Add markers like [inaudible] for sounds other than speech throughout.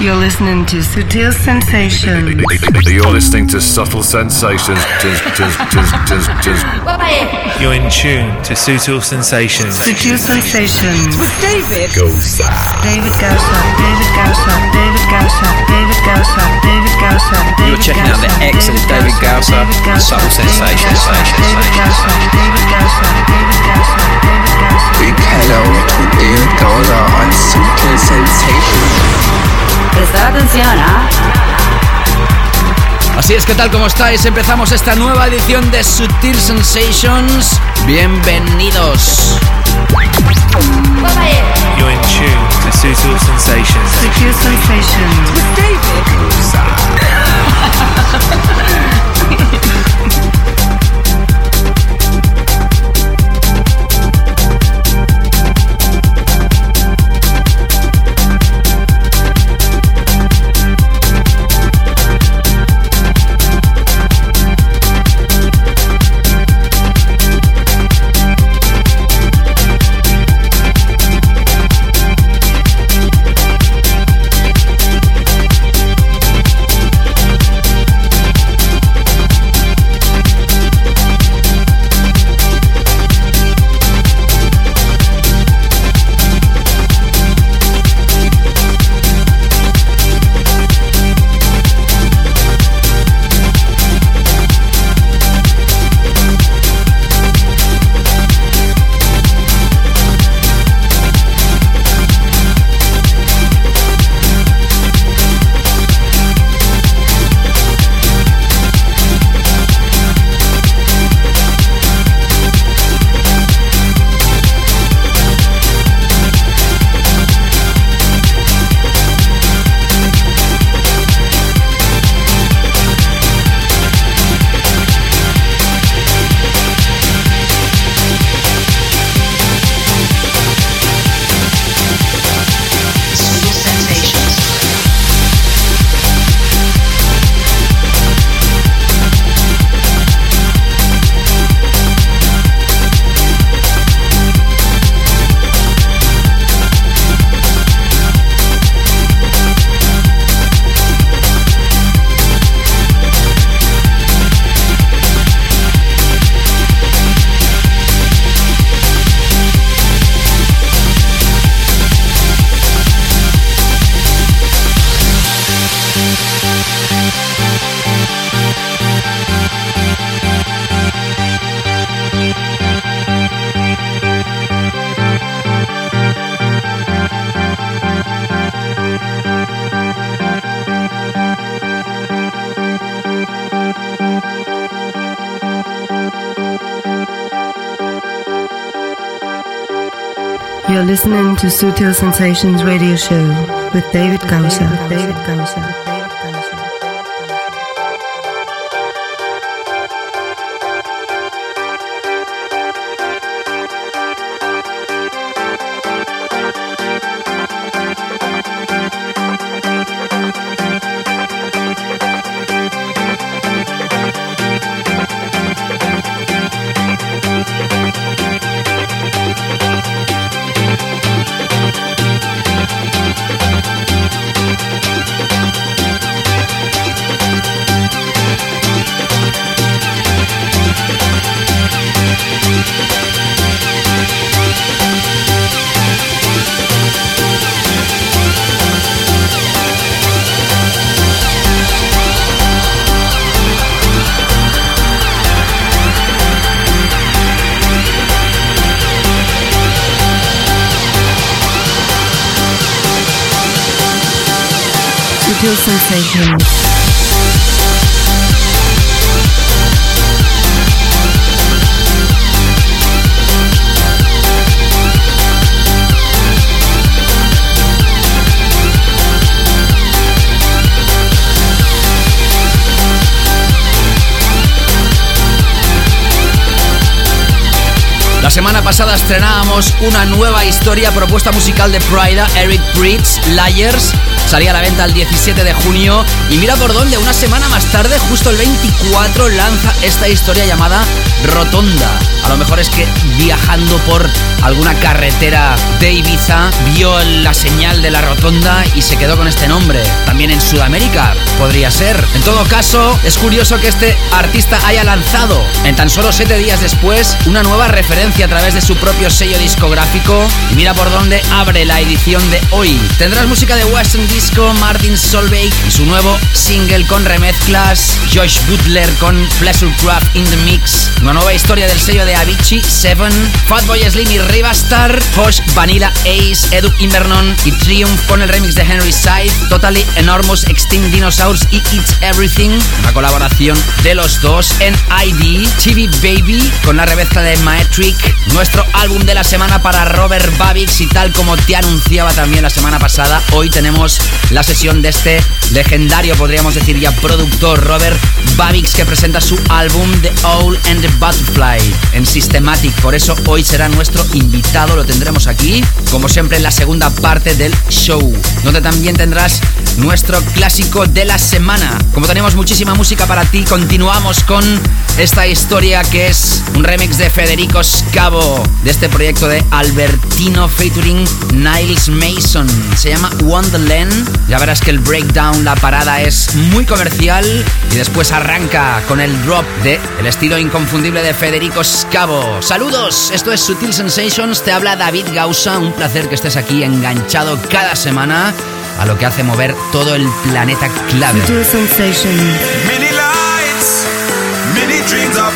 You're listening to Sutil Sensations. You're listening to Subtle Sensations. You're in tune to Sutil Sensations. Sutil Sensations. With David Gosa. David Gausa. David Gausa. David Gausa. David Gausa. David Gausa. You're checking out the excellent David Gausa Subtle Sensations. David Gausa. David Gausa. David Gausa. David Gausa. Big hello to David Gausa on Sutil Sensations. Prestad atención, ¿ah? Así es, ¿qué tal? ¿Cómo estáis? Empezamos esta nueva edición de Sutil Sensations. Bienvenidos. You're in tune to Sutil Sensations. Sutil Sensations. With David [laughs] Sutil Sensations Radio Show with David Gausa. David Gausa. Pasada estrenábamos una nueva historia propuesta musical de Prida, Eric Bridge, Liars. Salía a la venta el 17 de junio y mira por dónde, una semana más tarde, justo el 24, lanza esta historia llamada Rotonda. A lo mejor es que viajando por alguna carretera de Ibiza vio la señal de la rotonda y se quedó con este nombre. También en Sudamérica podría ser. En todo caso, es curioso que este artista haya lanzado en tan solo 7 días después una nueva referencia a través de su propio sello discográfico. Y mira por dónde abre la edición de hoy. Tendrás música de Western Disco, Martin Solveig y su nuevo single con remezclas, Josh Butler con Pleasure Craft in the Mix, una nueva historia del sello de Avicii, Seven, Fatboy Slim y Rivastar, Posh, Vanilla Ace, Edu Invernon y Triumph con el remix de Henry Side, Totally Enormous Extinct Dinosaurs y It's Everything, una colaboración de los dos en ID, TV Baby con la remezcla de Maetric, nuestro álbum de la semana para Robert Babix y tal como te anunciaba también la semana pasada, hoy tenemos la sesión de este legendario, podríamos decir ya productor Robert Babix que presenta su álbum The Owl and the Butterfly en Systematic, por eso hoy será nuestro invitado, lo tendremos aquí, como siempre en la segunda parte del show, donde también tendrás nuestro clásico de la semana. Como tenemos muchísima música para ti, continuamos con esta historia que es un remix de Federico Scavo, de este proyecto de Albertino featuring Niles Mason. Se llama Wonderland. Ya verás que el breakdown, la parada es muy comercial y después arranca con el drop de el estilo inconfundible de Federico Scavo. Saludos, esto es Sutil Sensations, te habla David Gausa, un placer que estés aquí enganchado cada semana a lo que hace mover todo el planeta clave. Sutil Sensations. Many lights, many dreams are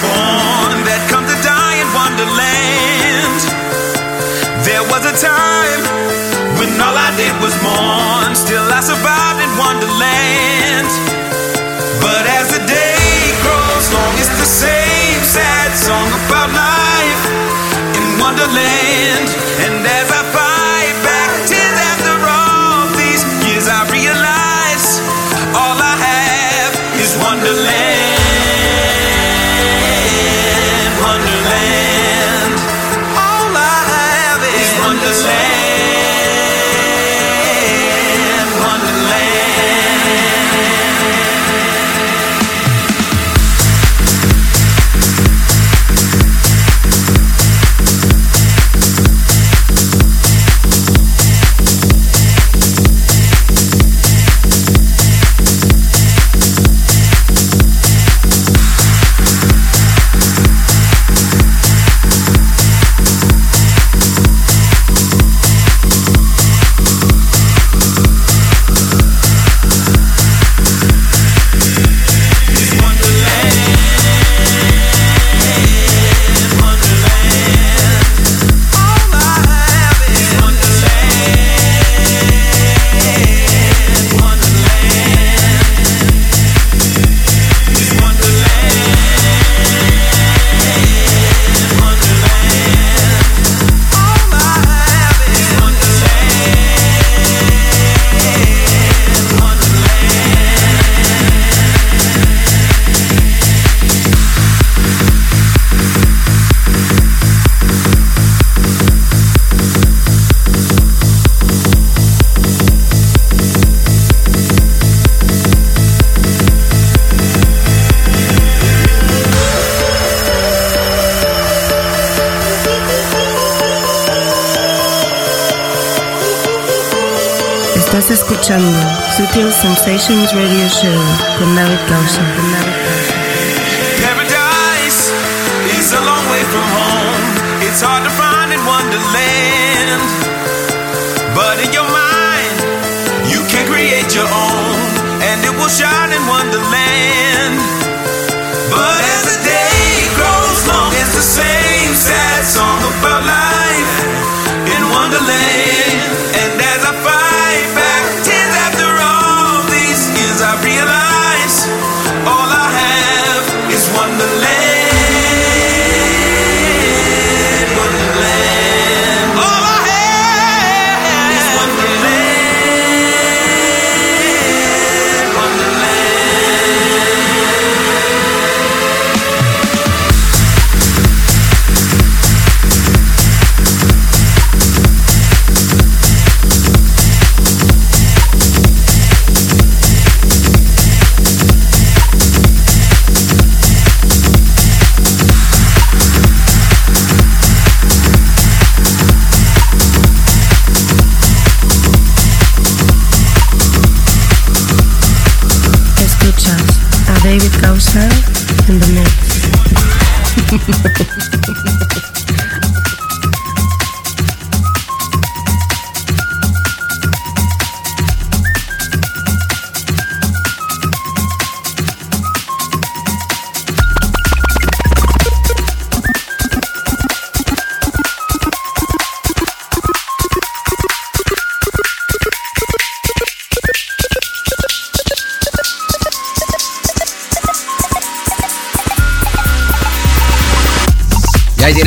Sensations Radio Show con David Gausa.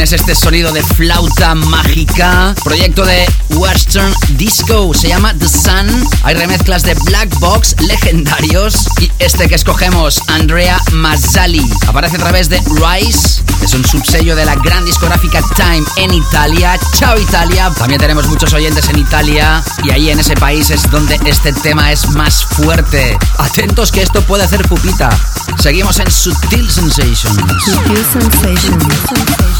Tienes este sonido de flauta mágica. Proyecto de Western Disco. Se llama The Sun. Hay remezclas de Black Box legendarios. Y este que escogemos, Andrea Mazzali. Aparece a través de Rise. Es un subsello de la gran discográfica Time en Italia. Chao Italia. También tenemos muchos oyentes en Italia. Y ahí en ese país es donde este tema es más fuerte. Atentos que esto puede hacer pupita. Seguimos en Sutil Sensations. Sutil Sensations.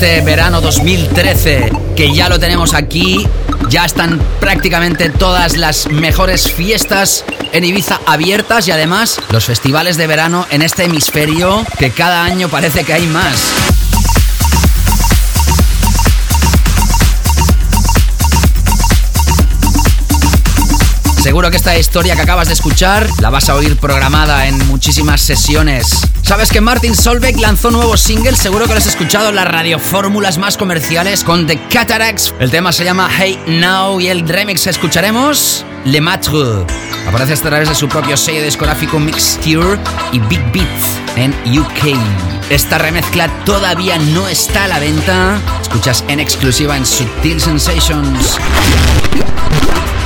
este verano 2013, que ya lo tenemos aquí. Ya están prácticamente todas las mejores fiestas en Ibiza abiertas y además los festivales de verano en este hemisferio que cada año parece que hay más. Seguro que esta historia que acabas de escuchar la vas a oír programada en muchísimas sesiones. ¿Sabes que Martin Solveig lanzó nuevo single? Seguro que lo has escuchado en las radiofórmulas más comerciales con The Cataracts. El tema se llama Hey Now y el remix escucharemos Le Matre. Aparece a través de su propio sello discográfico Mixture y Big Beats en UK. Esta remezcla todavía no está a la venta. Escuchas en exclusiva en Subtil Sensations.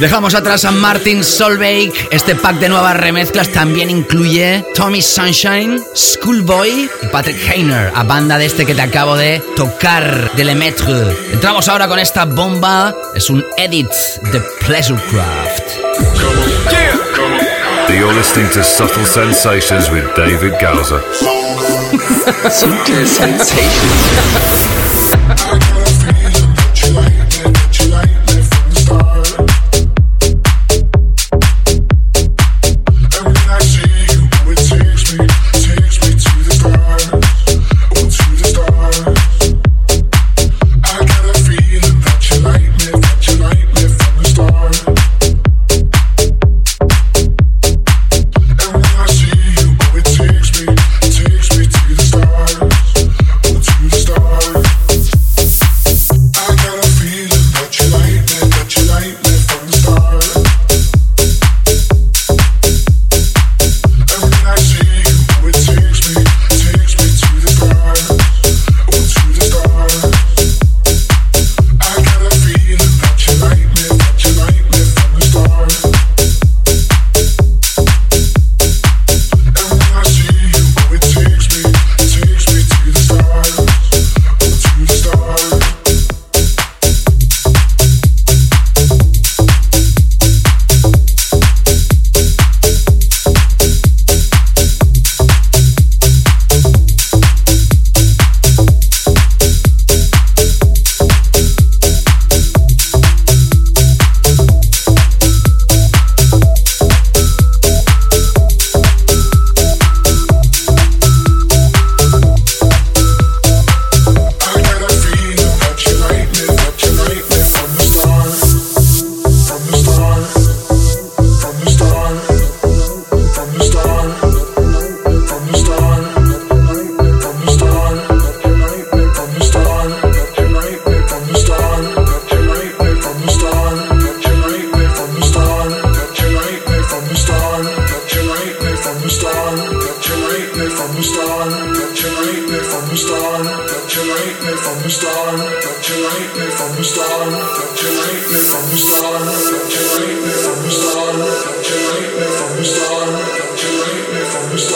Dejamos atrás a Martin Solveig. Este pack de nuevas remezclas también incluye Tommy Sunshine, Schoolboy y Patrick Heiner, a banda de este que te acabo de tocar, de Le Maître. Entramos ahora con esta bomba. Es un edit de Pleasurecraft. You're listening to Subtle Sensations with David Gowser. [laughs] Subtle Sensations.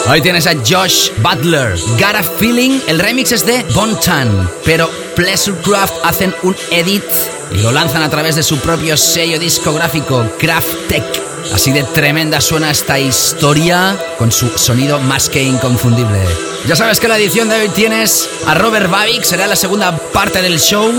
Ahí tienes a Josh Butler. Gotta Feeling, el remix es de Bontan, pero Pleasurecraft hacen un edit y lo lanzan a través de su propio sello discográfico, Kraft Tech. Así de tremenda suena esta historia con su sonido más que inconfundible. Ya sabes que la edición de hoy tienes a Robert Babik, será la segunda parte del show.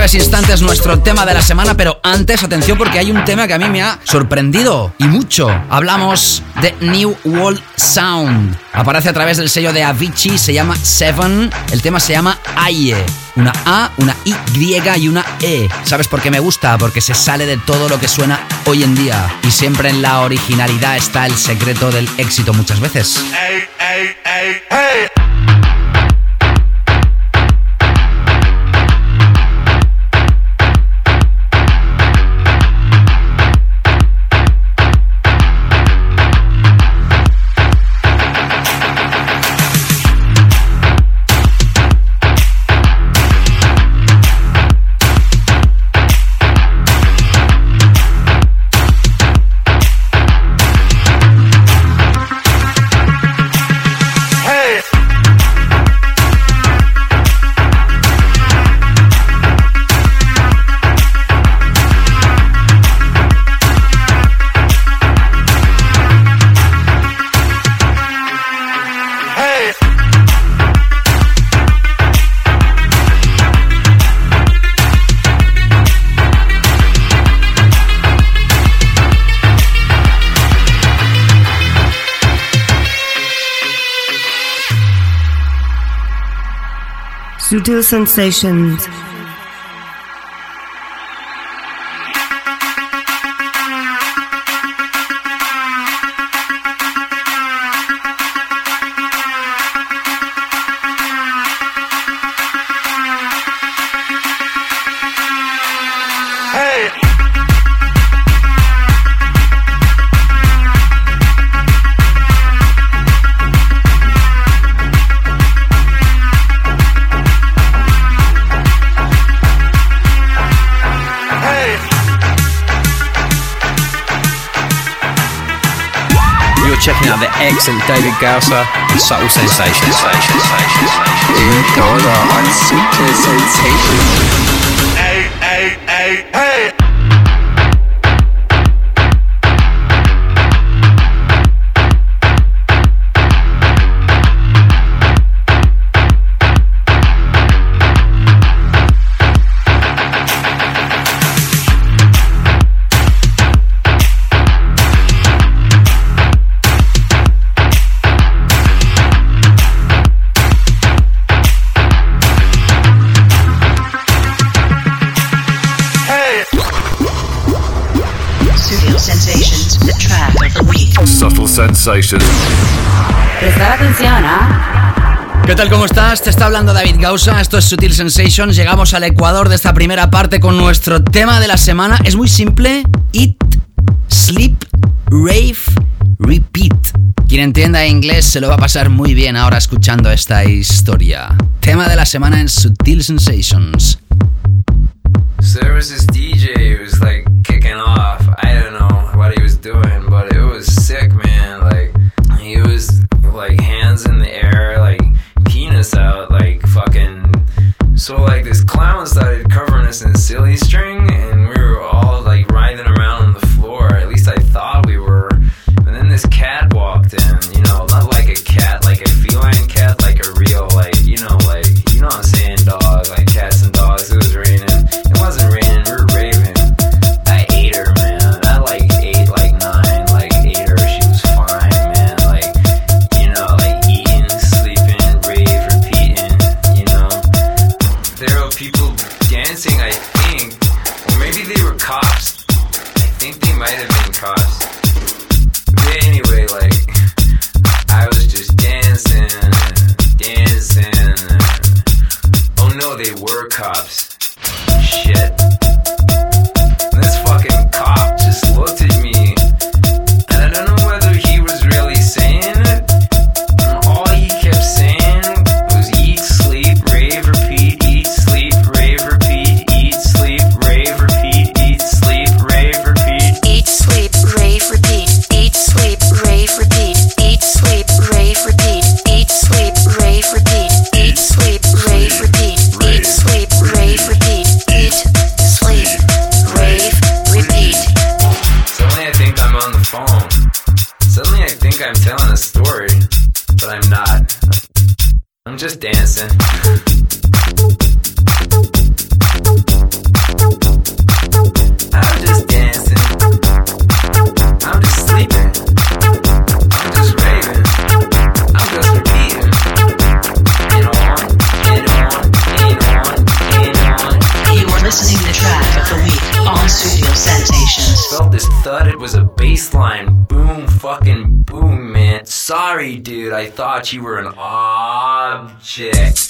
Breves instantes nuestro tema de la semana, pero antes atención porque hay un tema que a mí me ha sorprendido y mucho. Hablamos de New World Sound. Aparece a través del sello de Avicii, se llama Seven. El tema se llama Aye. Una A, una Y y una E. ¿Sabes por qué me gusta? Porque se sale de todo lo que suena hoy en día. Y siempre en la originalidad está el secreto del éxito muchas veces. Sutil sensations. Excellent David Gausser and Subtle Sensations. David Gausa on Sutil Sensations. Sutil Prestar atención, ¿ah? ¿Qué tal? ¿Cómo estás? Te está hablando David Gausa, esto es Sutil Sensations, llegamos al ecuador de esta primera parte con nuestro tema de la semana. Es muy simple, Eat, Sleep, Rave, Repeat. Quien entienda inglés se lo va a pasar muy bien ahora escuchando esta historia. Tema de la semana en Sutil Sensations. So there was this DJ who was like So like this clown started covering us in silly string, thought you were an object.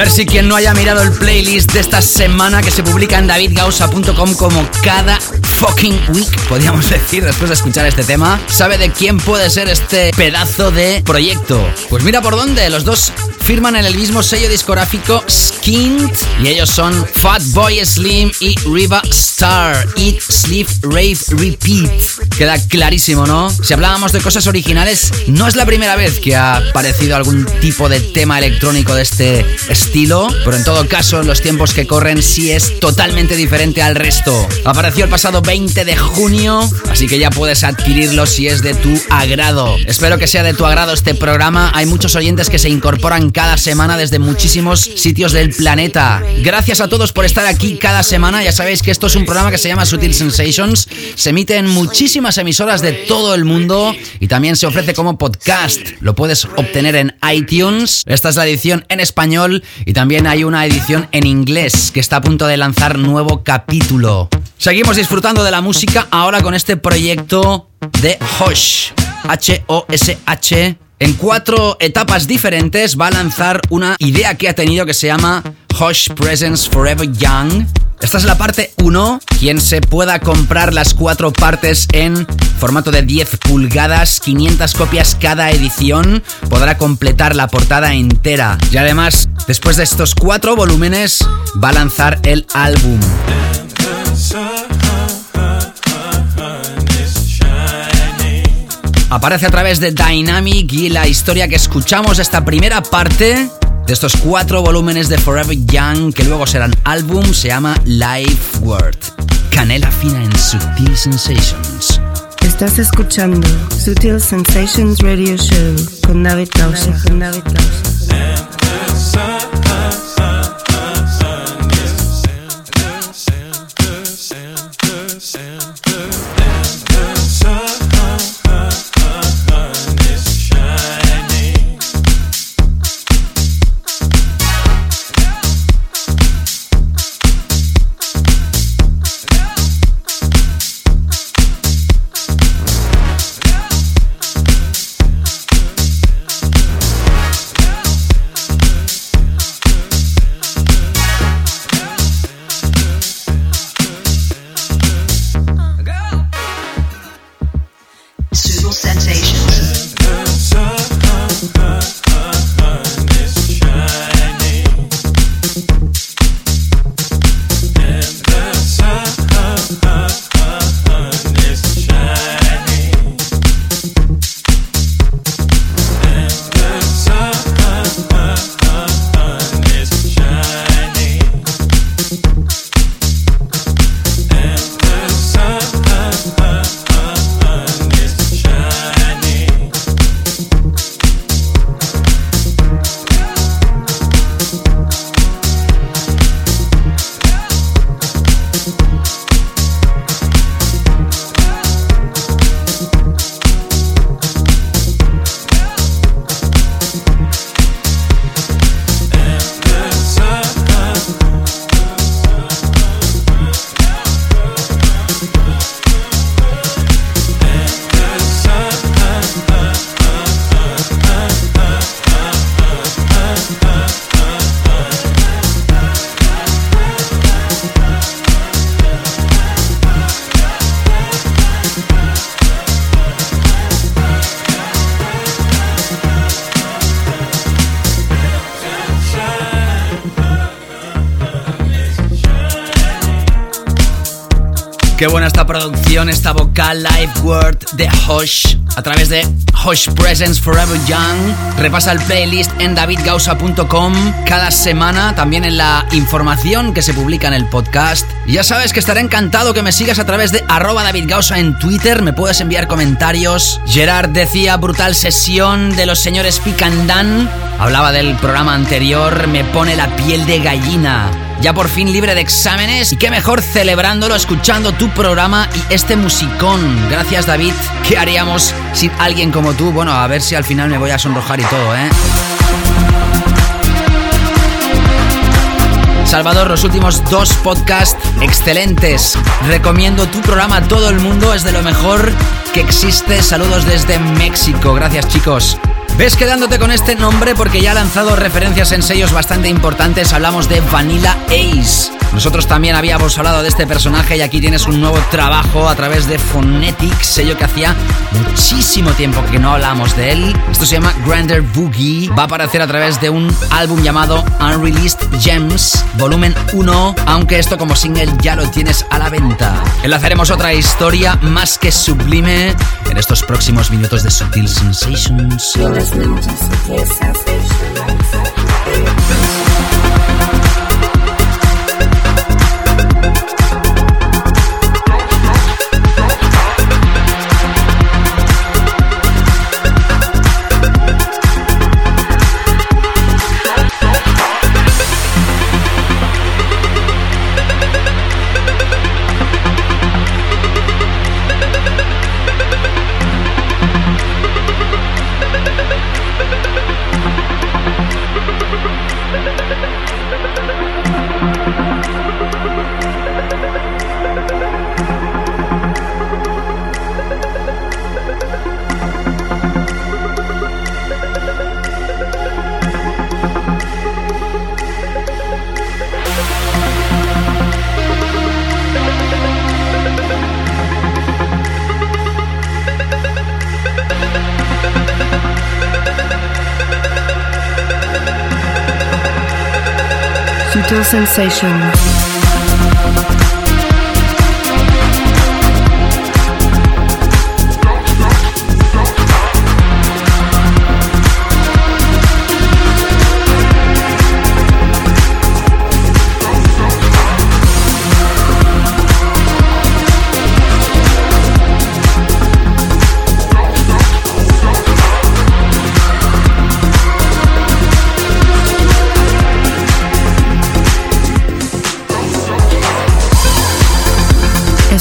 Ver si quien no haya mirado el playlist de esta semana que se publica en davidgausa.com como cada fucking week, podríamos [laughs] decir, después de escuchar este tema, sabe de quién puede ser este pedazo de proyecto. Pues mira por dónde, los dos firman en el mismo sello discográfico Skint y ellos son Fatboy Slim y Riva Star. Eat, Sleep, Rave, Repeat. Queda clarísimo, ¿no? Si hablábamos de cosas originales, no es la primera vez que ha aparecido algún tipo de tema electrónico de este estilo, pero en todo caso, en los tiempos que corren sí es totalmente diferente al resto. Apareció el pasado 20 de junio, así que ya puedes adquirirlo si es de tu agrado. Espero que sea de tu agrado este programa. Hay muchos oyentes que se incorporan cada semana desde muchísimos sitios del planeta. Gracias a todos por estar aquí cada semana. Ya sabéis que esto es un programa que se llama Sutil Sensations. Se emite en muchísimas emisoras de todo el mundo y también se ofrece como podcast. Lo puedes obtener en iTunes. Esta es la edición en español y también hay una edición en inglés que está a punto de lanzar nuevo capítulo. Seguimos disfrutando de la música ahora con este proyecto de Hosh. H-O-S-H. En cuatro etapas diferentes va a lanzar una idea que ha tenido que se llama Hosh Presence Forever Young. Esta es la parte 1. Quien se pueda comprar las cuatro partes en formato de 10 pulgadas, 500 copias cada edición, podrá completar la portada entera. Y además, después de estos cuatro volúmenes, va a lanzar el álbum. Aparece a través de Dynamic y la historia que escuchamos esta primera parte de estos cuatro volúmenes de Forever Young que luego serán álbum se llama Life Word. Canela fina en Sutil Sensations. Estás escuchando Sutil Sensations Radio Show con David Gausa. Con David Gausa. A través de Hosh Presence Forever Young. Repasa el playlist en davidgausa.com cada semana, también en la información que se publica en el podcast. Y ya sabes que estaré encantado que me sigas a través de arroba davidgausa en Twitter, me puedes enviar comentarios. Gerard decía brutal sesión de los señores Picandan. Hablaba del programa anterior, me pone la piel de gallina ya por fin libre de exámenes y qué mejor celebrándolo escuchando tu programa y este musicón. Gracias David. ¿Qué haríamos sin alguien como tú? Bueno, a ver si al final me voy a sonrojar y todo, ¿eh? Salvador, los últimos dos podcasts excelentes. Recomiendo tu programa a todo el mundo, es de lo mejor que existe. Saludos desde México. Gracias chicos. Ves quedándote con este nombre porque ya ha lanzado referencias en sellos bastante importantes. Hablamos de Vanilla Ace. Nosotros también habíamos hablado de este personaje y aquí tienes un nuevo trabajo a través de Phonetics, sello que hacía muchísimo tiempo que no hablamos de él. Esto se llama Grander Boogie. Va a aparecer a través de un álbum llamado Unreleased Gems, volumen 1, aunque esto como single ya lo tienes a la venta. Enlazaremos otra historia más que sublime en estos próximos minutos de Sutil Sensations. Sutil Sensations.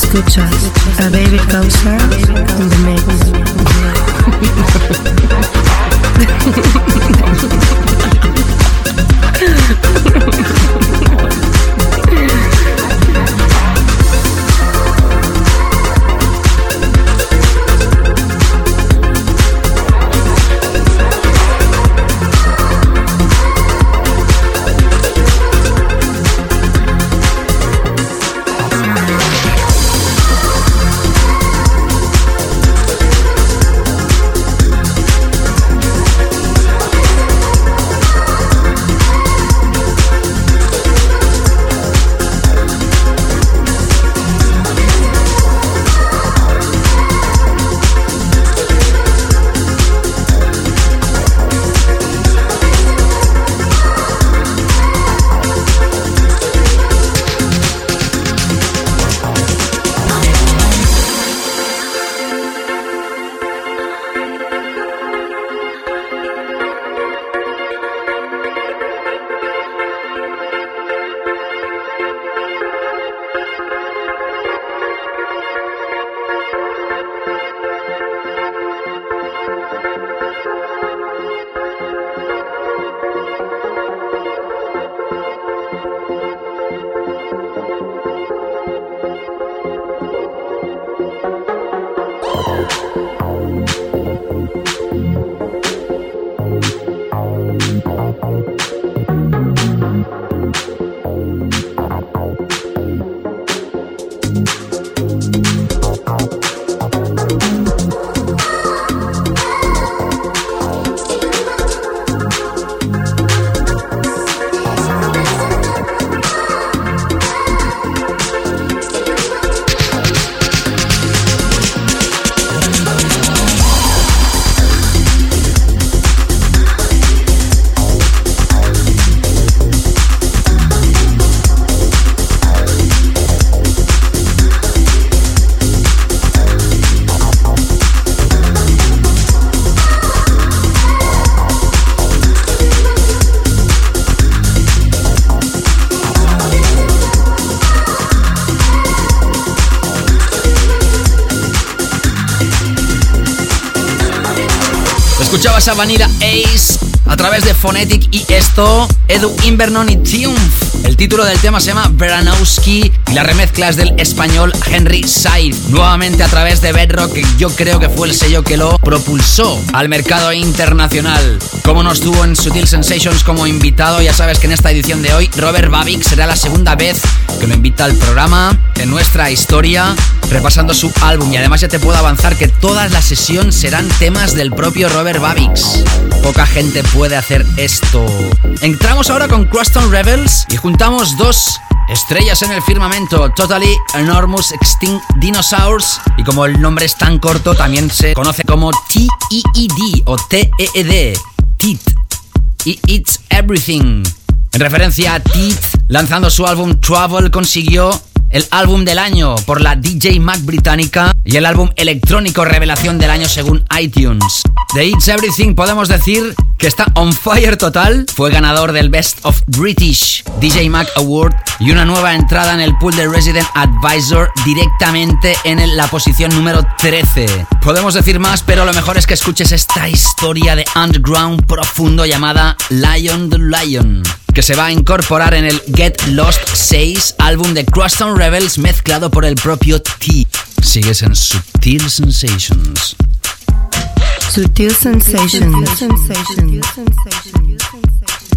escuchas a Baby Causa in the mix. [laughs] Vanilla Ace a través de Phonetic y esto, Edu Invernon y Triumph. El título del tema se llama Veranowski y la remezcla es del español Henry Said. Nuevamente a través de Bedrock, que yo creo que fue el sello que lo propulsó al mercado internacional. Como nos tuvo en Sutil Sensations como invitado, ya sabes que en esta edición de hoy Robert Babik será la segunda vez que lo invita al programa en nuestra historia, repasando su álbum. Y además ya te puedo avanzar que todas las sesiones serán temas del propio Robert Babix. Poca gente puede hacer esto. Entramos ahora con Cruston Rebels y juntamos dos estrellas en el firmamento, Totally Enormous Extinct Dinosaurs. Y como el nombre es tan corto, también se conoce como T-E-E-D o T-E-E-D. Teeth. Y It's Everything. En referencia a Teeth, lanzando su álbum Travel, consiguió el álbum del año por la DJ Mac británica y el álbum electrónico revelación del año según iTunes. The It's Everything podemos decir que está on fire total. Fue ganador del Best of British DJ Mac Award y una nueva entrada en el pool de Resident Advisor directamente en la posición número 13. Podemos decir más, pero lo mejor es que escuches esta historia de underground profundo llamada Lion the Lion que se va a incorporar en el Get Lost 6, álbum de Crosstown Rebels mezclado por el propio T. Sigues en Subtil Sensations. Subtil Sensations. Subtil Sensations. Sutil sensations.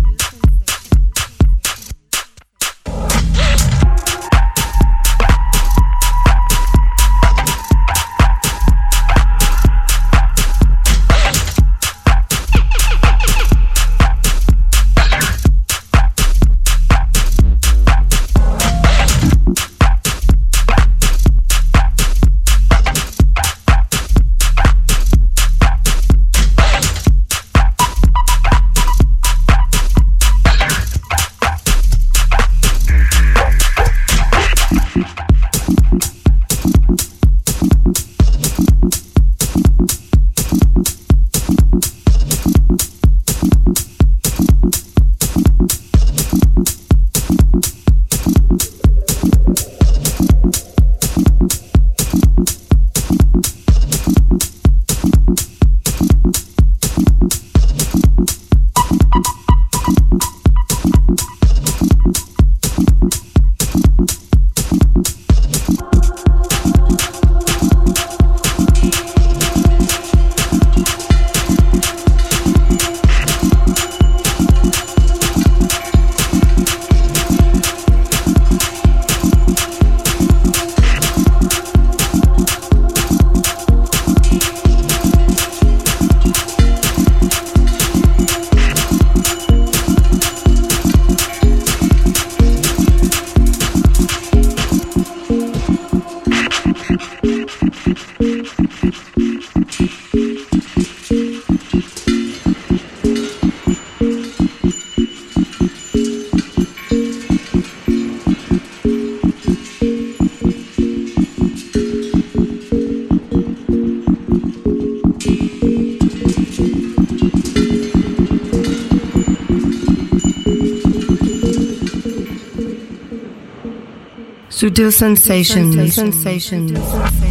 Sensations.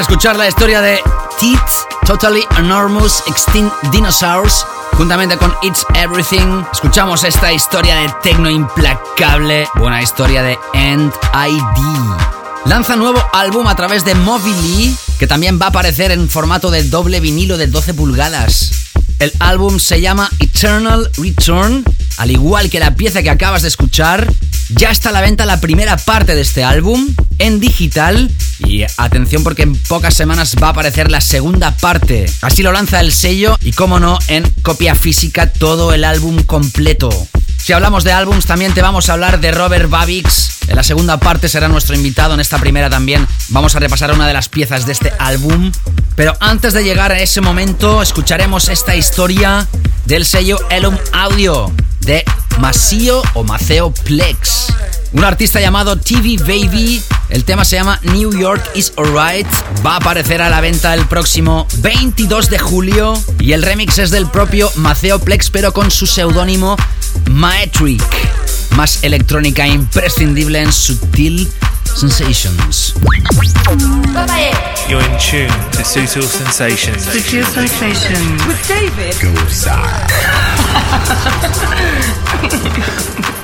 Escuchar la historia de Teeth, Totally Enormous Extinct Dinosaurs, juntamente con It's Everything, escuchamos esta historia de tecno implacable, buena historia de End ID. Lanza nuevo álbum a través de Mobily, que también va a aparecer en formato de doble vinilo de 12 pulgadas. El álbum se llama Eternal Return, al igual que la pieza que acabas de escuchar. Ya está a la venta la primera parte de este álbum en digital atención porque en pocas semanas va a aparecer la segunda parte. Así lo lanza el sello y como no en copia física todo el álbum completo. Si hablamos de álbums, también te vamos a hablar de Robert Babix. En la segunda parte será nuestro invitado, en esta primera también vamos a repasar una de las piezas de este álbum. Pero antes de llegar a ese momento, escucharemos esta historia del sello Elum Audio de Masio o Maceo Plex. Un artista llamado TV Baby. El tema se llama New York is Alright. Va a aparecer a la venta el próximo 22 de julio. Y el remix es del propio Maceo Plex, pero con su seudónimo Maetric. Más electrónica imprescindible en Sutil Sensations. You're in tune to Sutil Sensations. Sutil Sensations. With David. [laughs]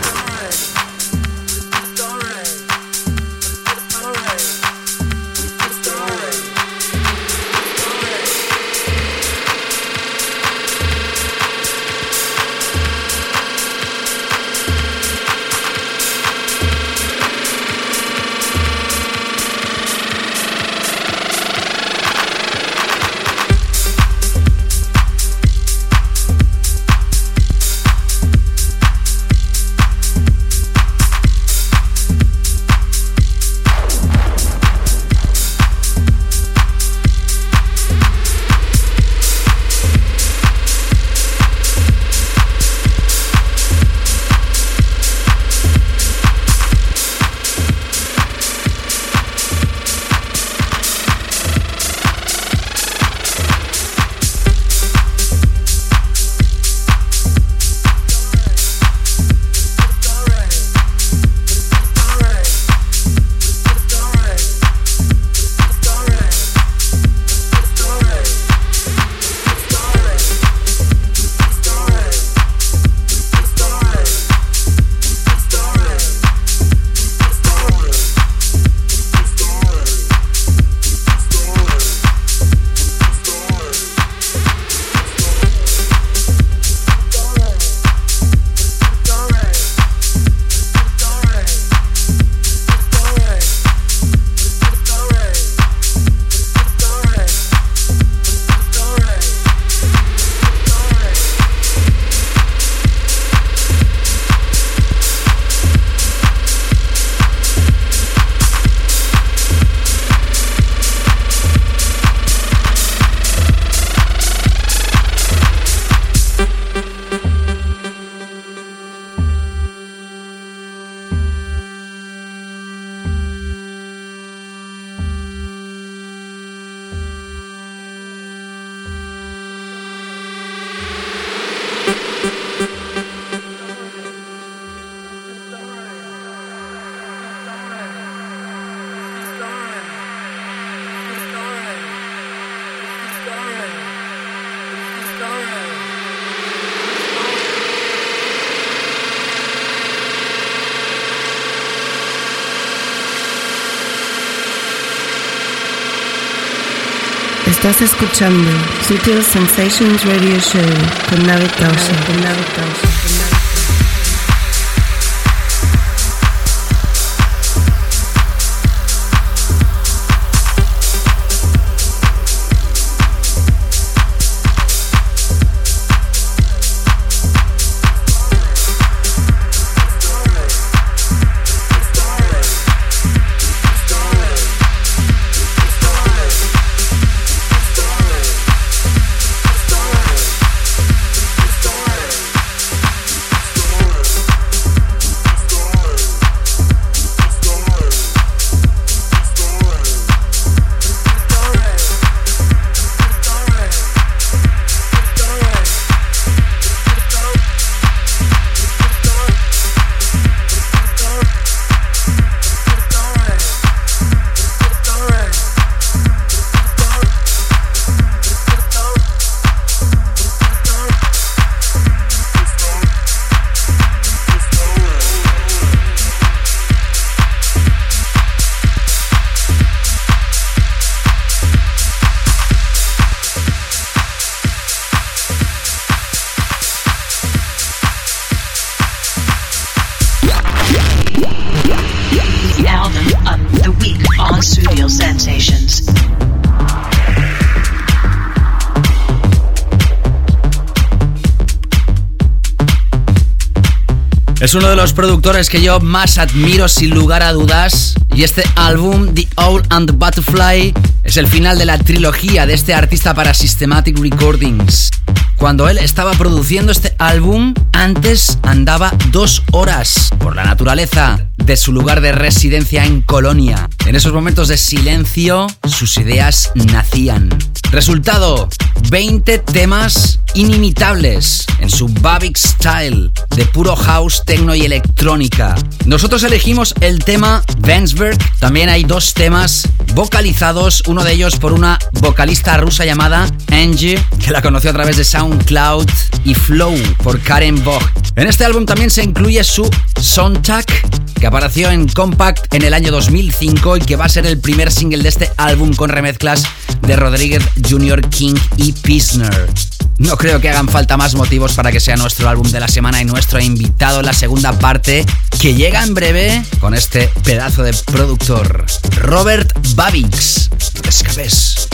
Estás escuchando Sutil Sensations Radio Show con David Gausa. Es uno de los productores que yo más admiro sin lugar a dudas. Y este álbum, The Owl and the Butterfly, es el final de la trilogía de este artista para Systematic Recordings. Cuando él estaba produciendo este álbum, antes andaba dos horas por la naturaleza de su lugar de residencia en Colonia. En esos momentos de silencio, sus ideas nacían. Resultado, 20 temas inimitables en su Babic Style de puro house, techno y electrónica. Nosotros elegimos el tema Vensberg. También hay dos temas vocalizados, uno de ellos por una vocalista rusa llamada Angie, que la conoció a través de SoundCloud, y Flow por Karen Bog. En este álbum también se incluye su Soundtrack, que apareció en Compact en el año 2005 y que va a ser el primer single de este álbum con remezclas de Rodríguez Jr. King y Pisner. No creo que hagan falta más motivos para que sea nuestro álbum de la semana y nuestro invitado en la segunda parte, que llega en breve con este pedazo de productor, Robert Babix. No te escapes.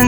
[laughs]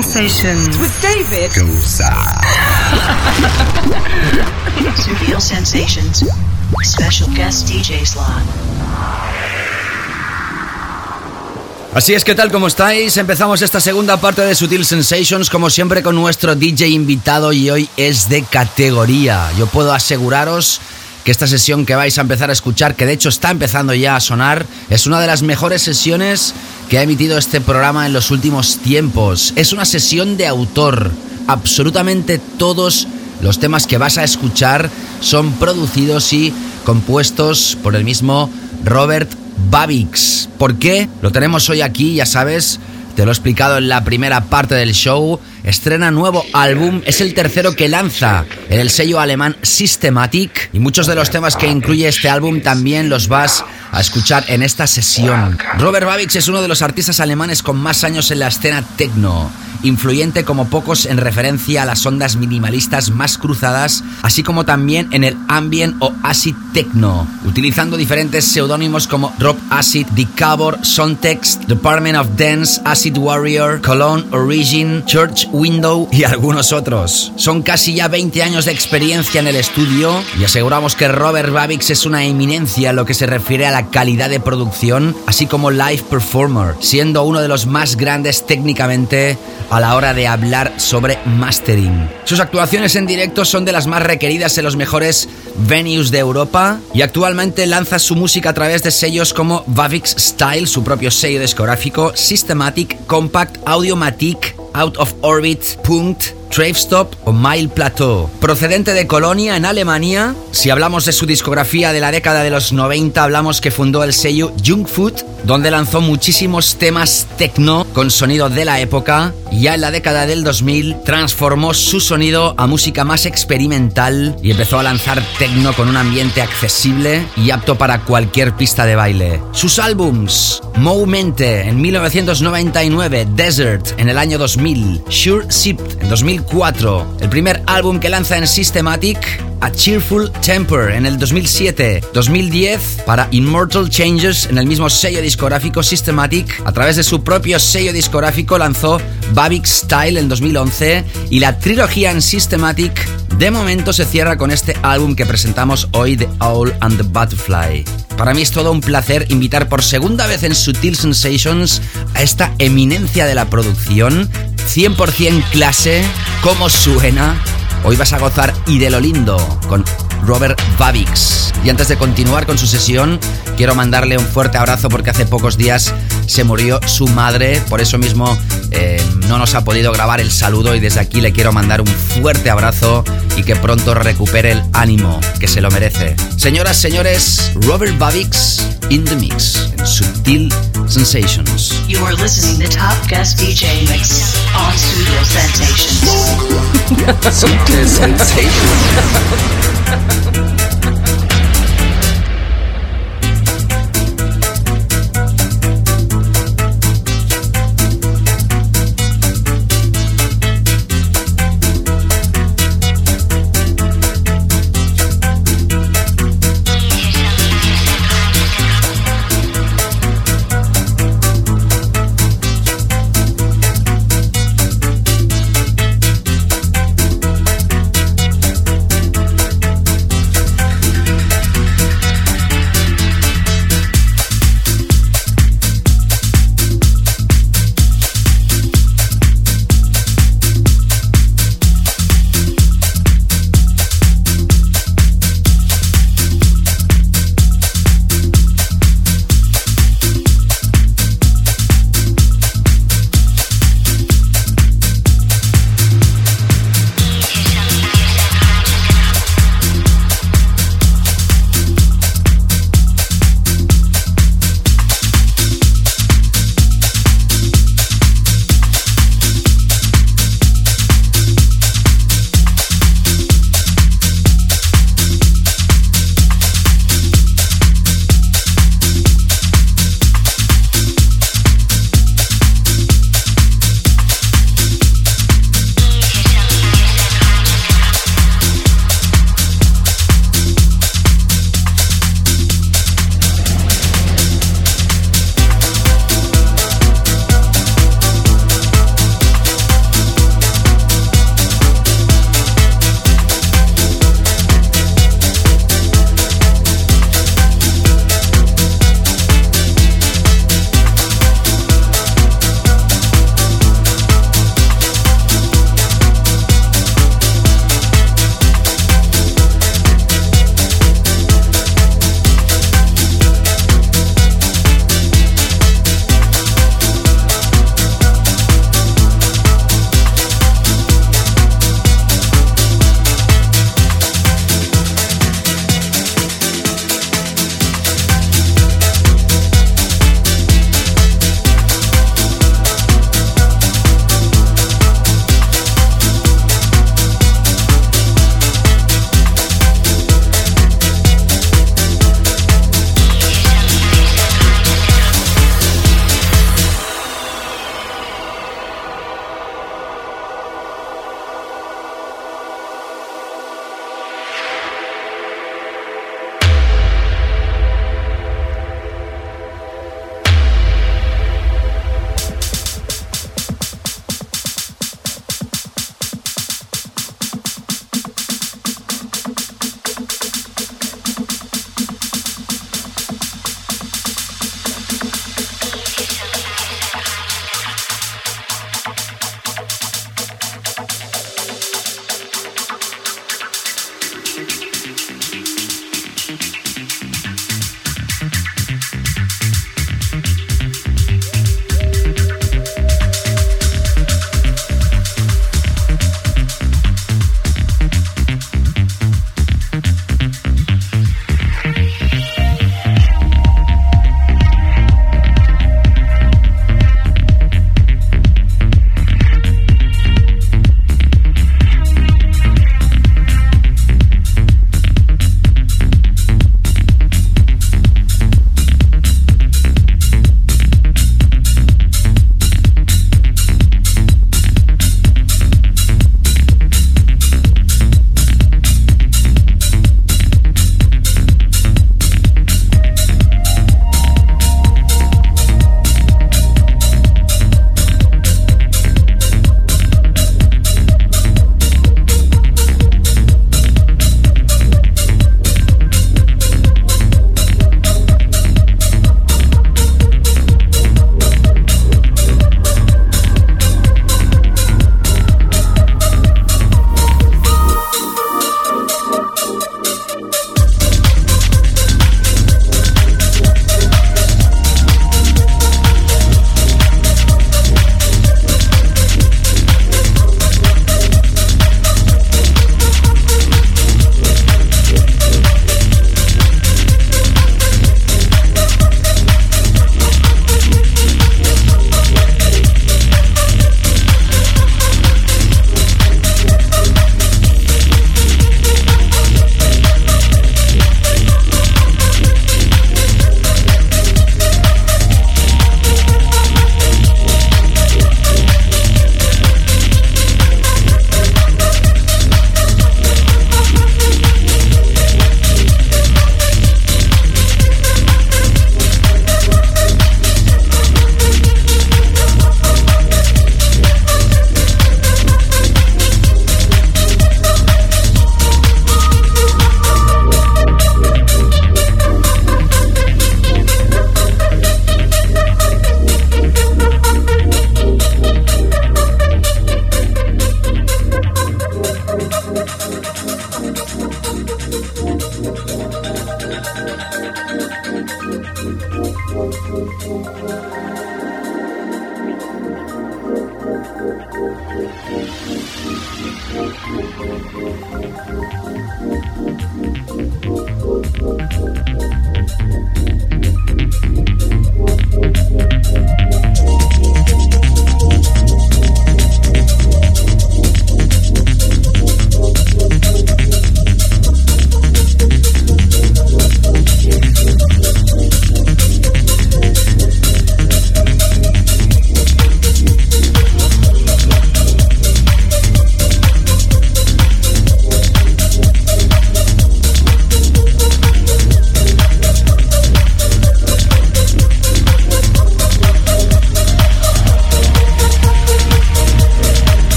Así es que tal como estáis, empezamos esta segunda parte de Sutil Sensations como siempre con nuestro DJ invitado y hoy es de categoría. Yo puedo aseguraros que esta sesión que vais a empezar a escuchar, que de hecho está empezando ya a sonar, es una de las mejores sesiones que ha emitido este programa en los últimos tiempos. Es una sesión de autor. Absolutamente todos los temas que vas a escuchar son producidos y compuestos por el mismo Robert Babix. ¿Por qué? Lo tenemos hoy aquí, ya sabes. Te lo he explicado en la primera parte del show, estrena nuevo álbum, es el tercero que lanza en el sello alemán Systematic. Y muchos de los temas que incluye este álbum también los vas a escuchar en esta sesión. Robert Babix es uno de los artistas alemanes con más años en la escena techno influyente como pocos en referencia a las ondas minimalistas más cruzadas, así como también en el ambient o acid techno, utilizando diferentes seudónimos como Rock Acid, Decabor, Sontext, Department of Dance, Acid Warrior, Cologne Origin, Church Window y algunos otros. Son casi ya 20 años de experiencia en el estudio y aseguramos que Robert Babix es una eminencia en lo que se refiere a la calidad de producción, así como live performer, siendo uno de los más grandes técnicamente a la hora de hablar sobre mastering. Sus actuaciones en directo son de las más requeridas en los mejores venues de Europa y actualmente lanza su música a través de sellos como Vavix Style, su propio sello discográfico, Systematic, Compact, Audiomatic, Out of Orbit, Punkt, Stop o Mile Plateau. Procedente de Colonia, en Alemania, si hablamos de su discografía de la década de los 90, hablamos que fundó el sello Jungfoot, donde lanzó muchísimos temas techno con sonido de la época. Ya en la década del 2000 transformó su sonido a música más experimental y empezó a lanzar techno con un ambiente accesible y apto para cualquier pista de baile. Sus álbums, Momente en 1999, Desert en el año 2000, Sure Sipped en 2000 2004. El primer álbum que lanza en Systematic, A Cheerful Temper en el 2007. 2010 para Immortal Changes en el mismo sello discográfico Systematic. A través de su propio sello discográfico lanzó Babic Style en 2011 y la trilogía en Systematic de momento se cierra con este álbum que presentamos hoy, The Owl and the Butterfly. Para mí es todo un placer invitar por segunda vez en Sutil Sensations a esta eminencia de la producción, 100% clase, como suena. Hoy vas a gozar y de lo lindo con Robert Babix. Y antes de continuar con su sesión, quiero mandarle un fuerte abrazo porque hace pocos días se murió su madre, por eso mismo eh, no nos ha podido grabar el saludo y desde aquí le quiero mandar un fuerte abrazo y que pronto recupere el ánimo que se lo merece. Señoras, señores, Robert Babix in the mix en Subtil Sensations. You are listening to Top Guest DJ Mix on Studio Sensations. [laughs] Subtle [laughs]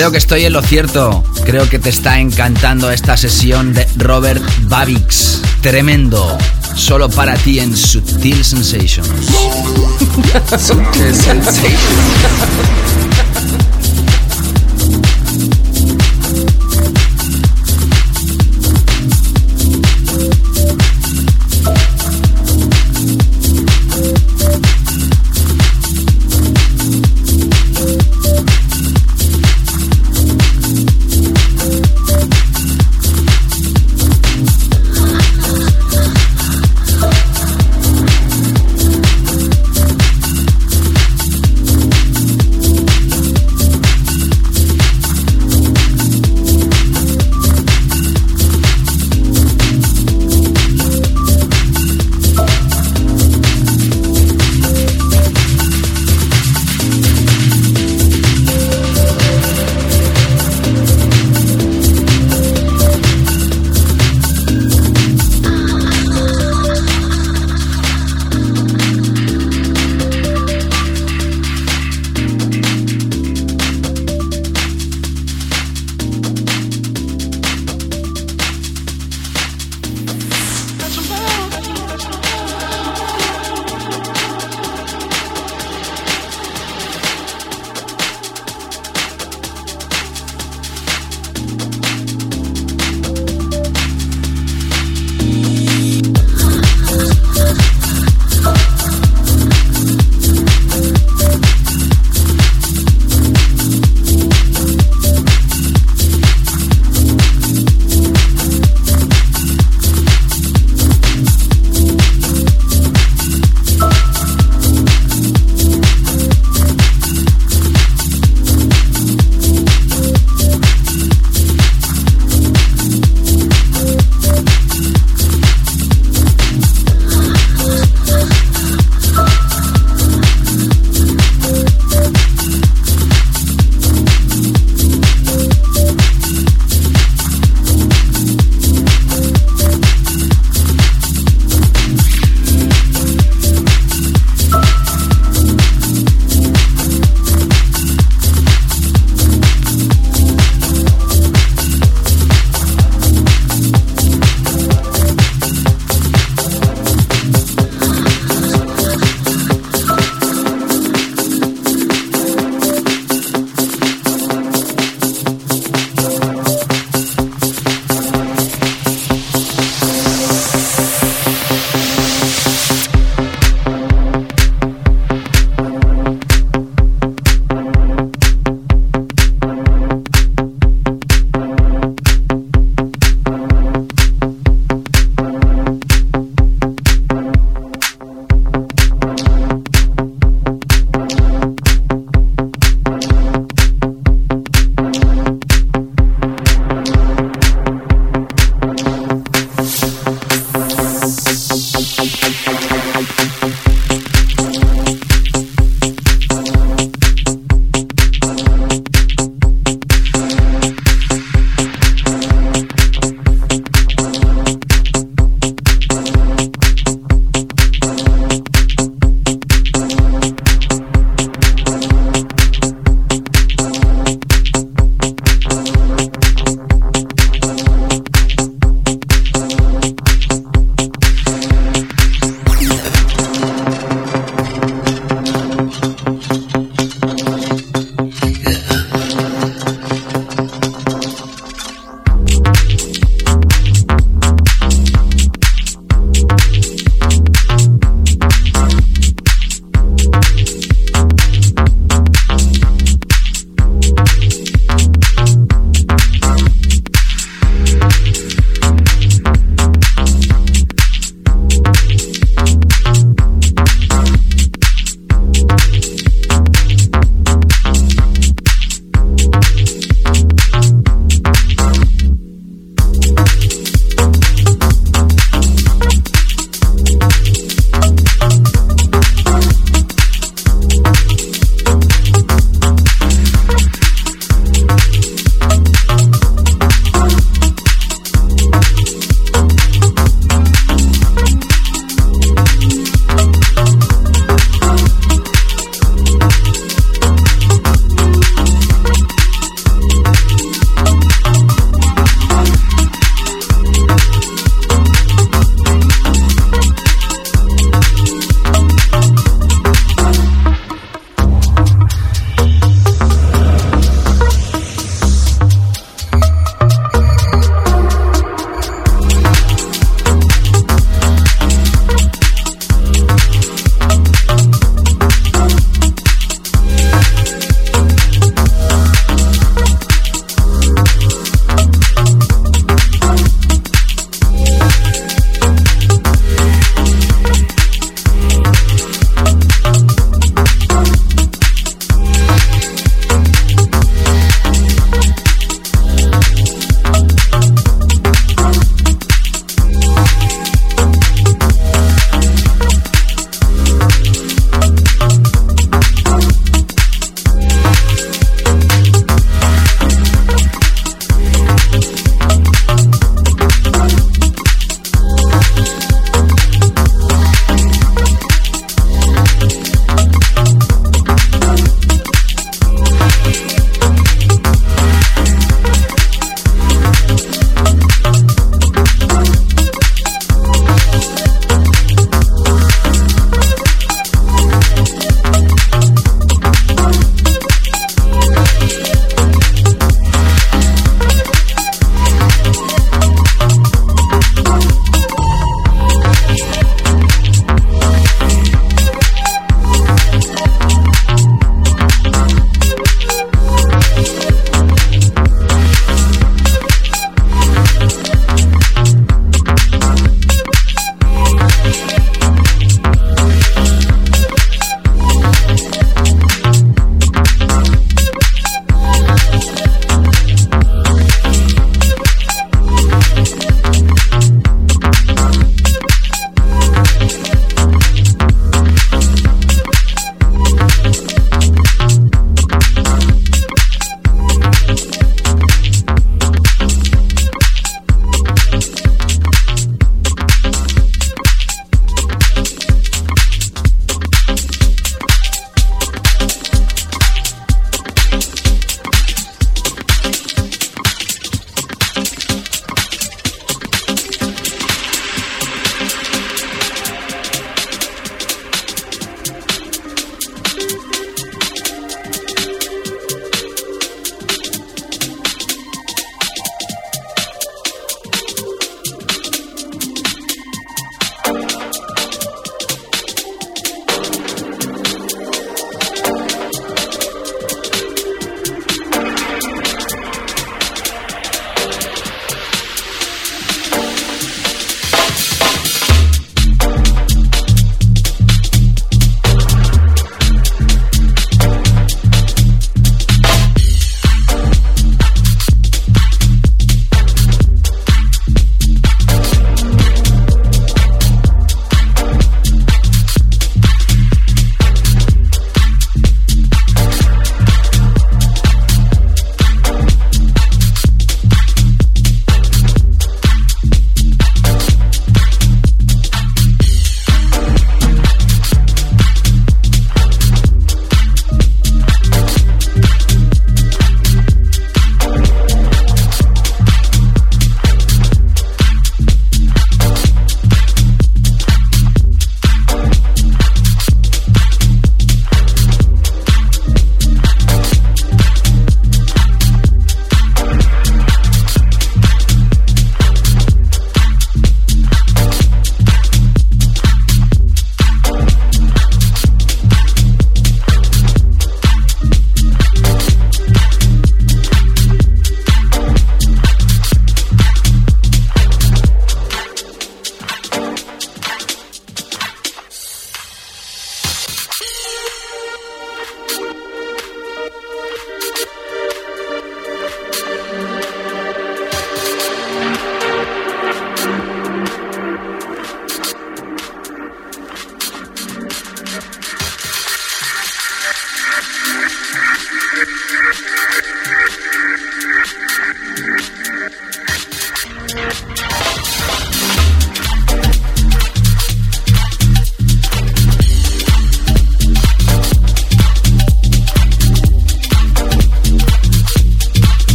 Creo que estoy en lo cierto. Creo que te está encantando esta sesión de Robert Babix. Tremendo. Solo para ti en Sutil Sensations. [laughs] Sutil Sensations.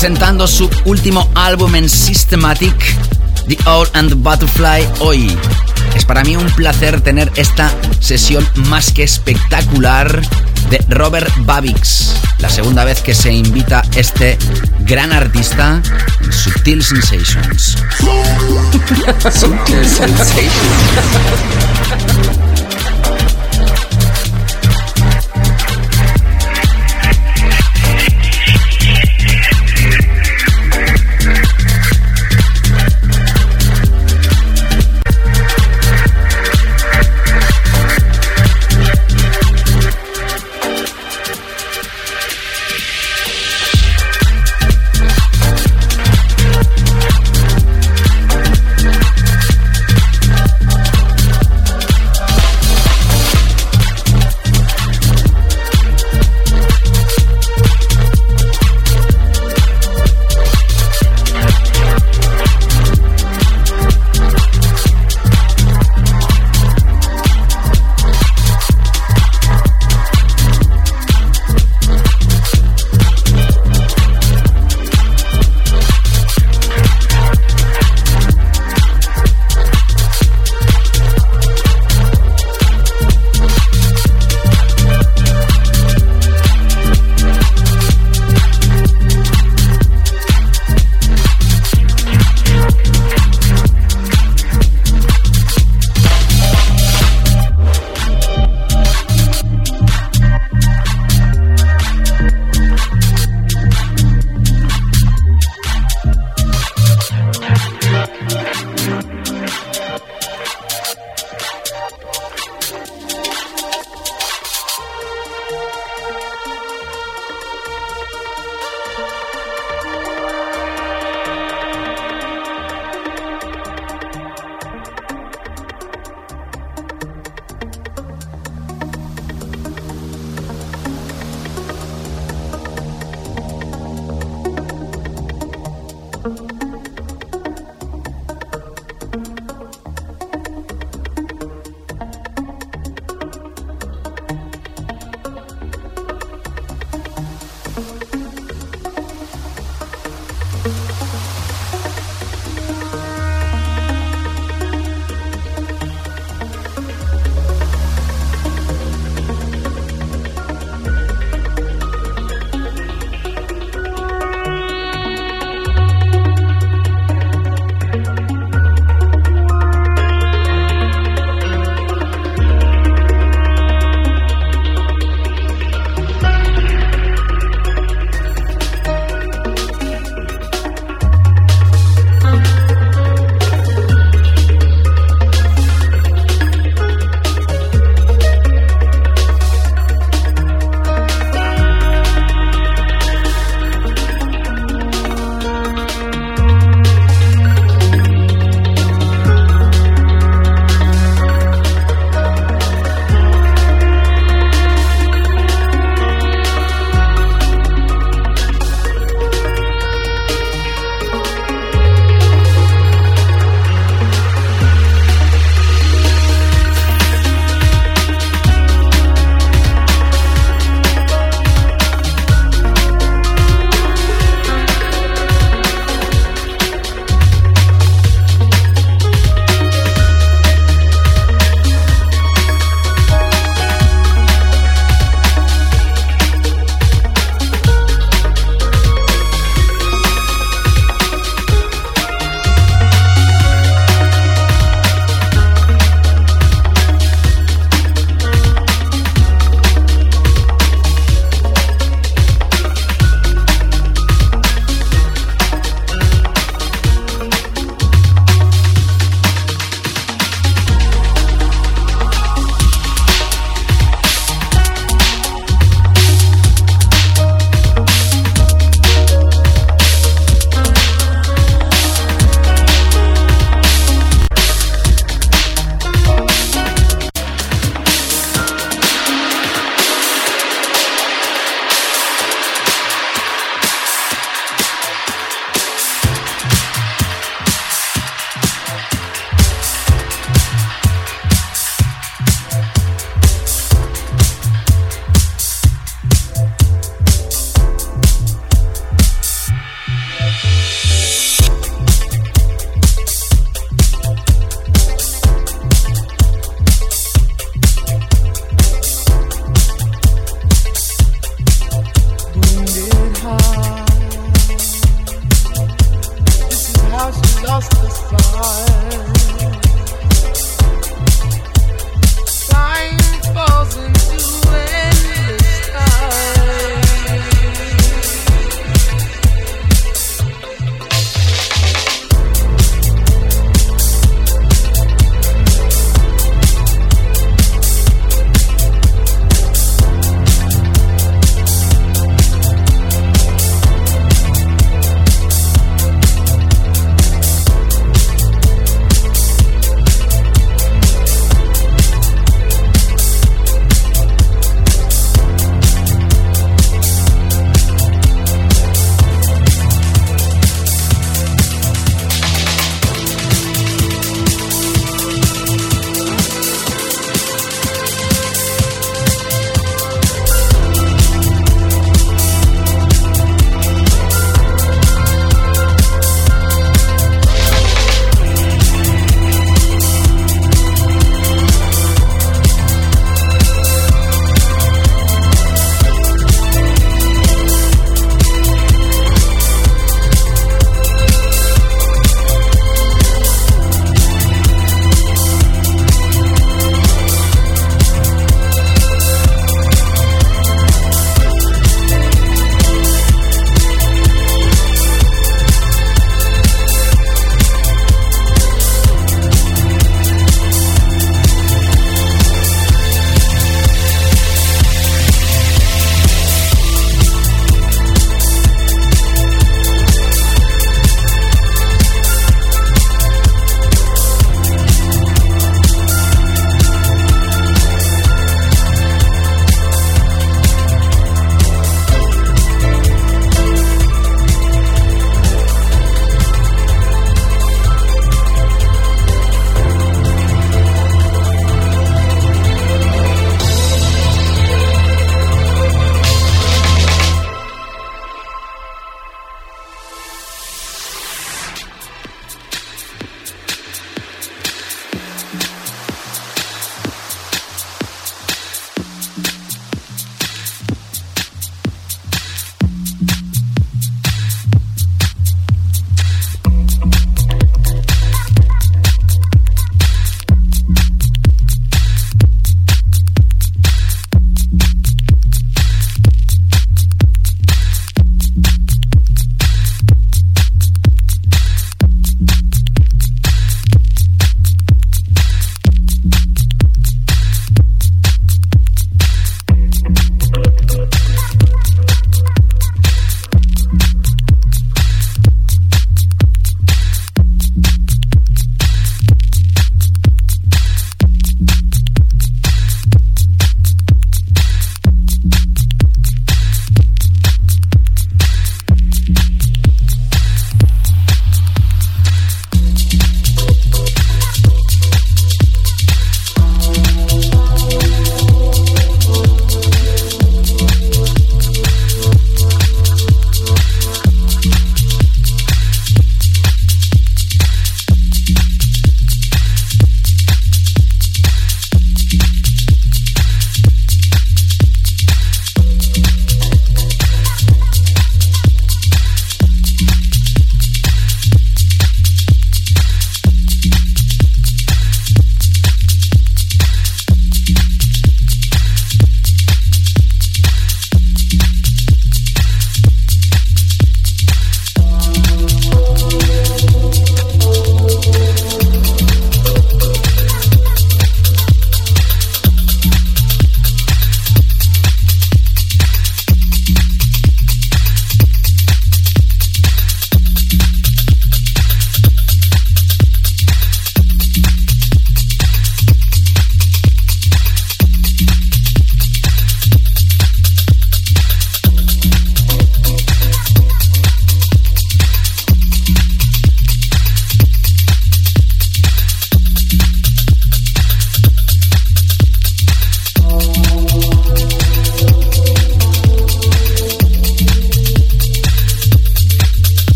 Presentando su último álbum en Systematic, The Owl and the Butterfly, hoy. Es para mí un placer tener esta sesión más que espectacular de Robert Babix, la segunda vez que se invita este gran artista en Subtil Sensations. [laughs] Subtil Sensations.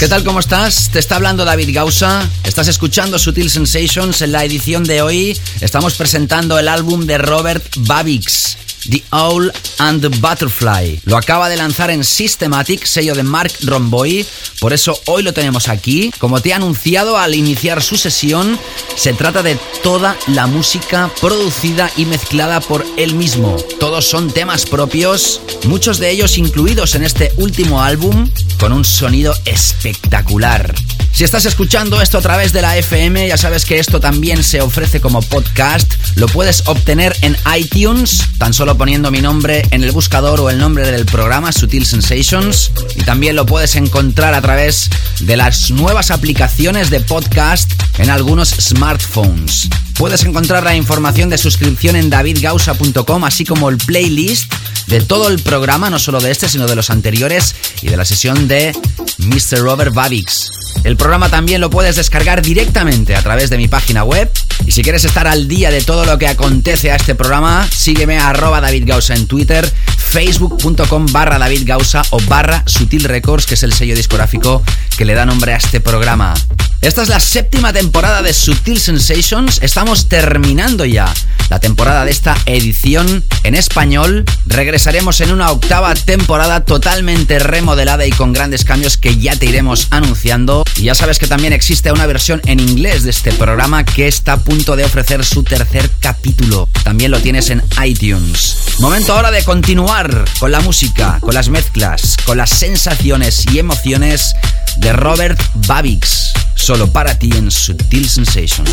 ¿Qué tal? ¿Cómo estás? Te está hablando David Gausa. Estás escuchando Sutil Sensations. En la edición de hoy estamos presentando el álbum de Robert Babix. The Owl and the Butterfly. Lo acaba de lanzar en Systematic, sello de Mark Romboy, por eso hoy lo tenemos aquí. Como te he anunciado al iniciar su sesión, se trata de toda la música producida y mezclada por él mismo. Todos son temas propios, muchos de ellos incluidos en este último álbum, con un sonido espectacular. Si estás escuchando esto a través de la FM, ya sabes que esto también se ofrece como podcast. Lo puedes obtener en iTunes, tan solo poniendo mi nombre en el buscador o el nombre del programa Sutil Sensations. Y también lo puedes encontrar a través de las nuevas aplicaciones de podcast en algunos smartphones. Puedes encontrar la información de suscripción en davidgausa.com, así como el playlist de todo el programa, no solo de este, sino de los anteriores y de la sesión de Mr. Robert Babix. El programa también lo puedes descargar directamente a través de mi página web. Y si quieres estar al día de todo lo que acontece a este programa, sígueme a David Gausa en Twitter, facebook.com barra David Gausa o barra Sutil Records, que es el sello discográfico que le da nombre a este programa. Esta es la séptima temporada de Sutil Sensations. Estamos terminando ya la temporada de esta edición en español. Regresaremos en una octava temporada totalmente remodelada y con grandes cambios que ya te iremos anunciando. Y ya sabes que también existe una versión en inglés de este programa que está a punto de ofrecer su tercer capítulo. También lo tienes en iTunes. Momento ahora de continuar con la música, con las mezclas, con las sensaciones y emociones de Robert Babix. Solo para ti en Sutil Sensations.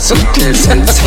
Sensations.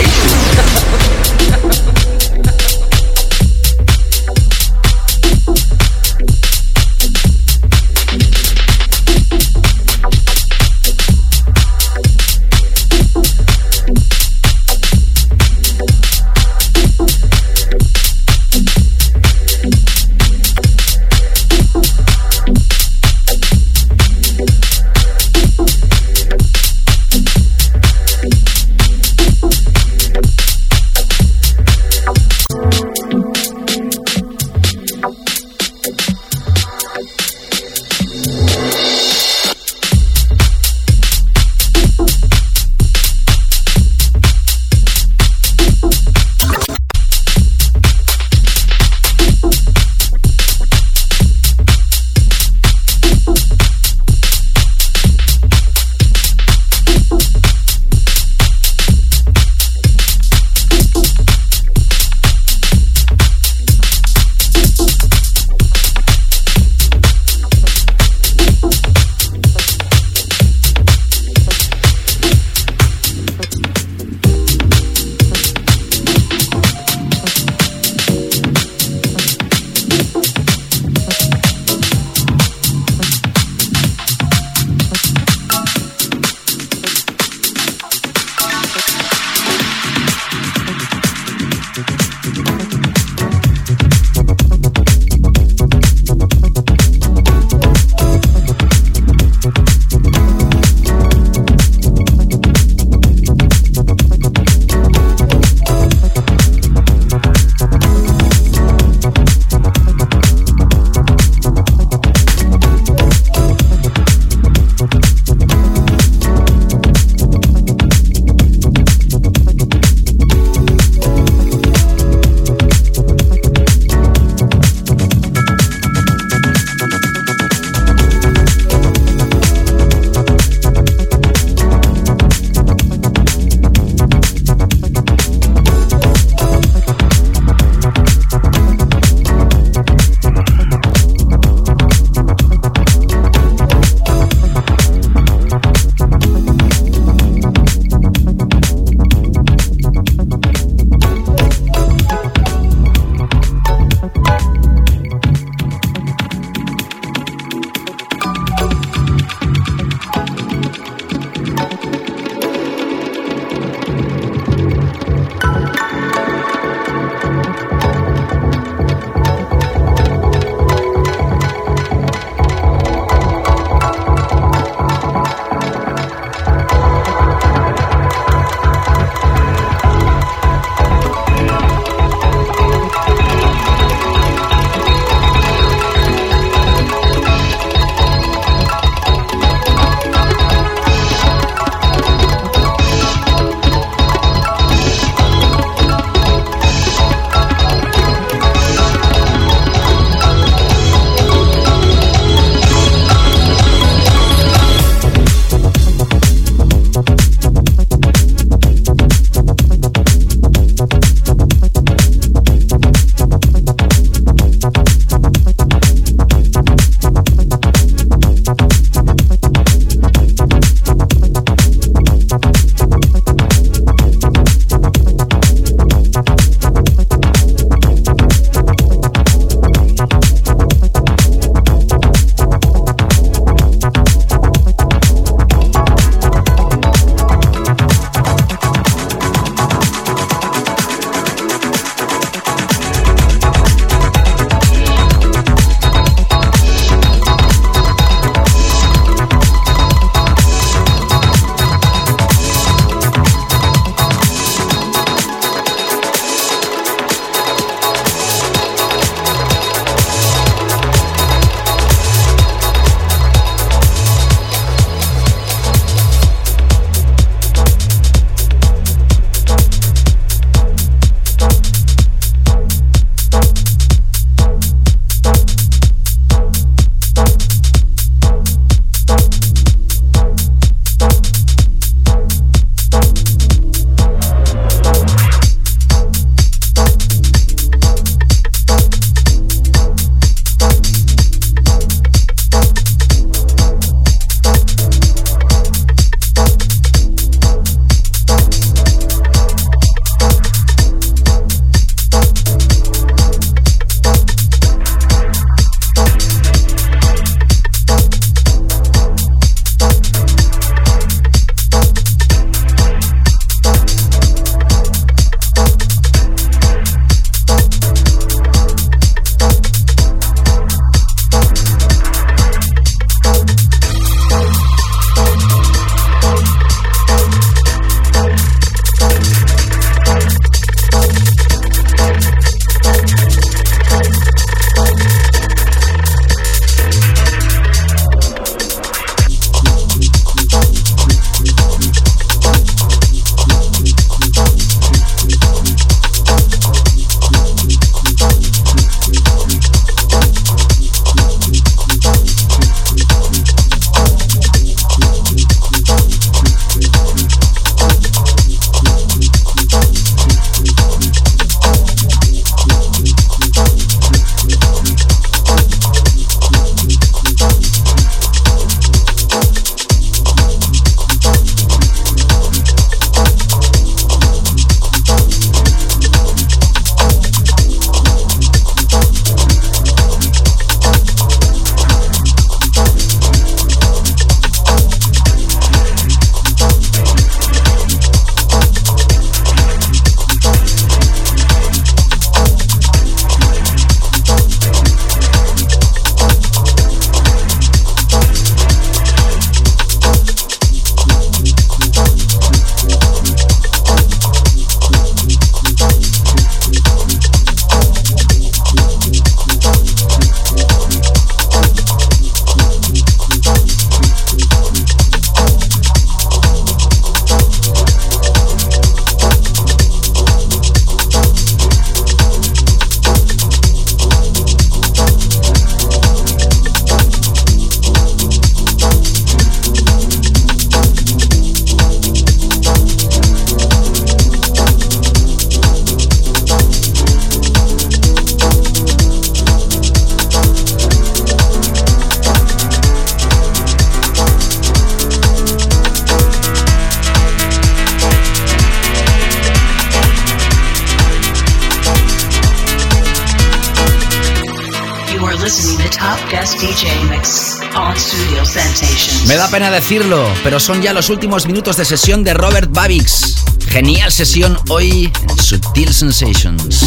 Decirlo, pero son ya los últimos minutos de sesión de Robert Babix. Genial sesión hoy en Sutil Sensations.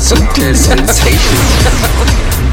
Sutil Sensations. [laughs]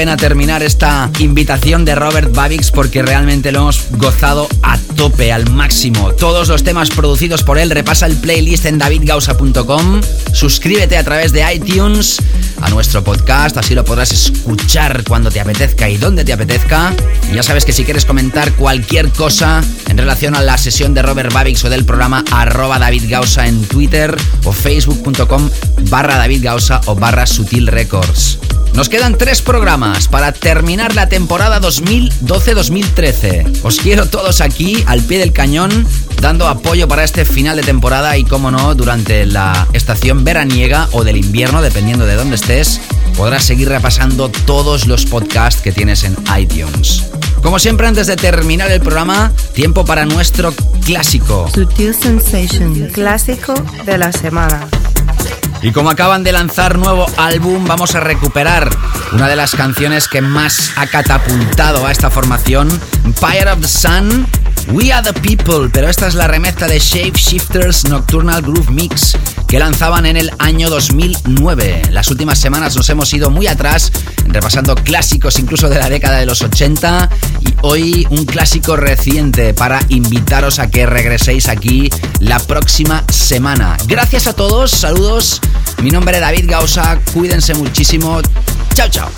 pena, terminar esta invitación de Robert Babix porque realmente lo hemos gozado a tope, al máximo. Todos los temas producidos por él, repasa el playlist en davidgausa.com, suscríbete a través de iTunes a nuestro podcast, así lo podrás escuchar cuando te apetezca y donde te apetezca. Ya sabes que si quieres comentar cualquier cosa relación a la sesión de Robert Babix o del programa arroba David Gausa en Twitter o facebook.com barra David Gausa o barra Sutil Records. Nos quedan tres programas para terminar la temporada 2012-2013. Os quiero todos aquí, al pie del cañón, dando apoyo para este final de temporada y, como no, durante la estación veraniega o del invierno, dependiendo de dónde estés, podrás seguir repasando todos los podcasts que tienes en iTunes. Como siempre, antes de terminar el programa, tiempo para nuestro clásico. Sutil Sensation, clásico de la semana. Y como acaban de lanzar nuevo álbum, vamos a recuperar una de las canciones que más ha catapultado a esta formación, Empire of the Sun. We Are the People, pero esta es la remezcla de Shape Shifters Nocturnal Groove Mix que lanzaban en el año 2009. Las últimas semanas nos hemos ido muy atrás, repasando clásicos incluso de la década de los 80 y hoy un clásico reciente para invitaros a que regreséis aquí la próxima semana. Gracias a todos, saludos. Mi nombre es David Gausa, cuídense muchísimo. Chao, chao.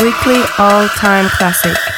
Weekly all-time classic.